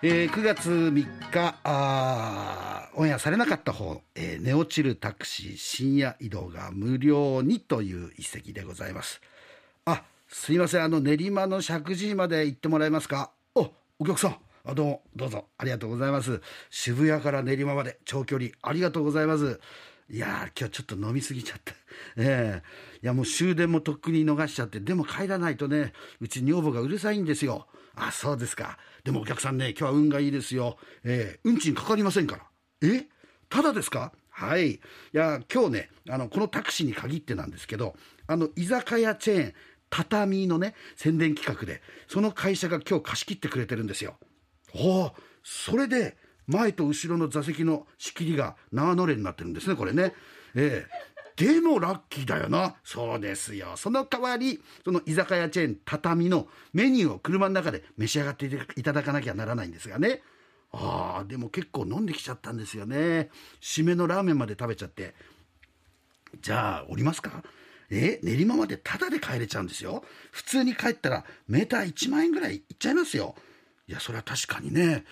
えー、9月3日あオンエアされなかった方、えー、寝落ちるタクシー深夜移動が無料にという一席でございます。あすいませんあの練馬の石神井まで行ってもらえますか？おお客さん。あどうもどうぞ。ありがとうございます。渋谷から練馬まで長距離ありがとうございます。いや今日ちょっと飲みすぎちゃった。えー、いやもう終電もとっくに逃しちゃって、でも帰らないとね、うち女房がうるさいんですよ。あ、そうですか。でもお客さんね、今日は運がいいですよ。えー、運賃かかりませんから。え？ただですか？はい。いや、今日ね、あの、このタクシーに限ってなんですけど、あの、居酒屋チェーン、畳のね、宣伝企画で、その会社が今日貸し切ってくれてるんですよ。おお、それで、前と後ろの座席の仕切りが縄のれになってるんですね、これね。ええでもラッキーだよな。そうですよ。その代わり、その居酒屋チェーン畳のメニューを車の中で召し上がっていただかなきゃならないんですがね。ああ、でも結構飲んできちゃったんですよね。締めのラーメンまで食べちゃって。じゃあ、降りますか？え練馬までタダで帰れちゃうんですよ。普通に帰ったらメーター1万円ぐらいいっちゃいますよ。いや、それは確かにね。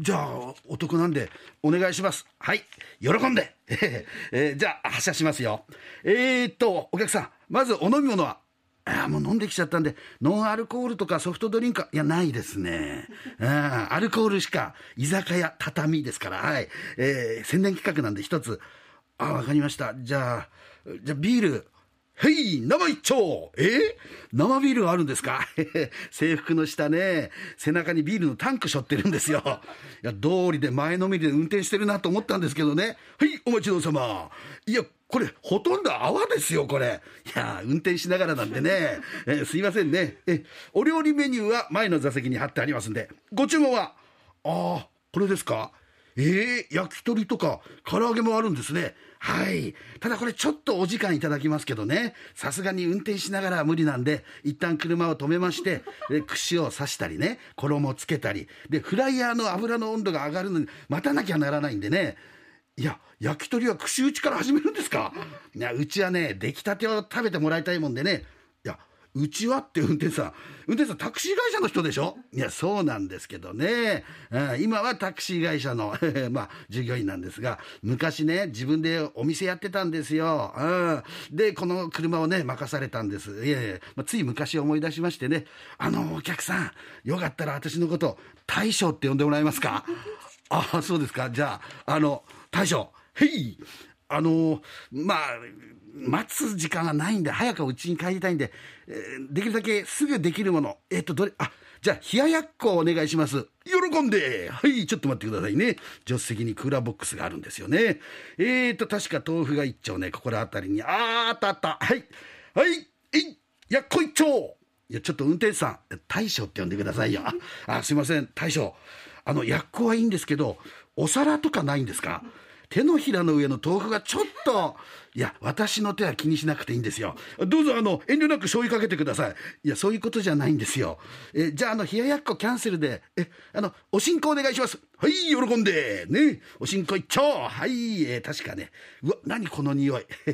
じゃあ、お得なんで、お願いします。はい。喜んで。えー、じゃあ、発車しますよ。えー、っと、お客さん、まずお飲み物はあもう飲んできちゃったんで、ノンアルコールとかソフトドリンクいや、ないですね。あアルコールしか、居酒屋畳ですから、はい。えー、宣伝企画なんで一つ。あ、わかりました。じゃあ、じゃあビール、へい生一丁え？生ビールがあるんですか？制服の下ね、背中にビールのタンク背負ってるんですよ。いや、道理で前のめりで運転してるなと思ったんですけどね。はい、お待ちどうさま。いや、これ、ほとんど泡ですよ、これ。いや、運転しながらなんでね。えすいませんね。え、お料理メニューは前の座席に貼ってありますんで。ご注文は？ああ、これですか？えー、焼き鳥とか、唐揚げもあるんですね。はい。ただこれちょっとお時間いただきますけどね、さすがに運転しながらは無理なんで、一旦車を止めまして、で、串を刺したりね、衣をつけたり、で、フライヤーの油の温度が上がるのに待たなきゃならないんでね、いや、焼き鳥は串打ちから始めるんですか？いや、うちはね、出来たてを食べてもらいたいもんでね、うちはって運転手さん、運転手さんタクシー会社の人でしょ？いや、そうなんですけどね。うん今はタクシー会社の まあ、従業員なんですが、昔ね、自分でお店やってたんですよ。うん、で、この車をね、任されたんです。いやいや、まあ、つい昔思い出しましてね、あの、お客さん、よかったら私のこと、大将って呼んでもらえますか？ああ、そうですか。じゃあ、あの、大将、へいあの、まあ、待つ時間がないんで、早くうちに帰りたいんで、えー、できるだけすぐできるもの。えっ、ー、と、どれ、あ、じゃあ、冷ややっこお願いします。喜んではい、ちょっと待ってくださいね。助手席にクーラーボックスがあるんですよね。えーと、確か豆腐が一丁ね、ここら辺りに。あー、あったあった。はい。はい、えい、やっこ一丁いや、ちょっと運転手さん、大将って呼んでくださいよ。あ、すいません、大将。あの、やっこはいいんですけど、お皿とかないんですか？手のひらの上の豆腐がちょっと、いや、私の手は気にしなくていいんですよ。どうぞ、あの、遠慮なく醤油かけてください。いや、そういうことじゃないんですよ。え、じゃあ、あの、冷ややっこキャンセルで、え、あの、おしんこお願いします。はい、喜んで。ね。おしんこ一丁。はい、えー、確かね。うわ、何この匂い。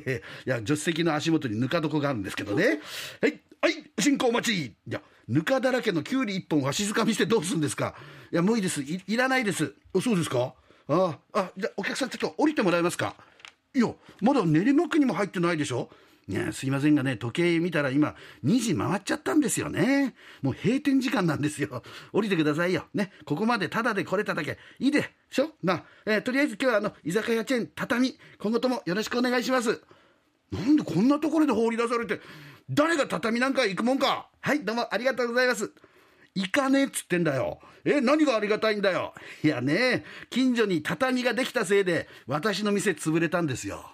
いや、助手席の足元にぬか床があるんですけどね。はい、はい、おしんこお待ち。いや、ぬかだらけのきゅうり一本わしづかみしてどうすんですかいや、もういいです。いいらないです。そうですかああ、じゃお客さんちょっと降りてもらえますか？いや、まだ練馬区にも入ってないでしょ？いや、すいませんがね、時計見たら今、2時回っちゃったんですよね。もう閉店時間なんですよ。降りてくださいよ。ね。ここまでタダで来れただけ、いいでしょ？ま、えー、とりあえず今日はあの、居酒屋チェーン、畳、今後ともよろしくお願いします。なんでこんなところで放り出されて、誰が畳なんか行くもんか。はい、どうもありがとうございます。行かねえっつってんだよ。え、何がありがたいんだよ。いやね、近所に畳ができたせいで、私の店潰れたんですよ。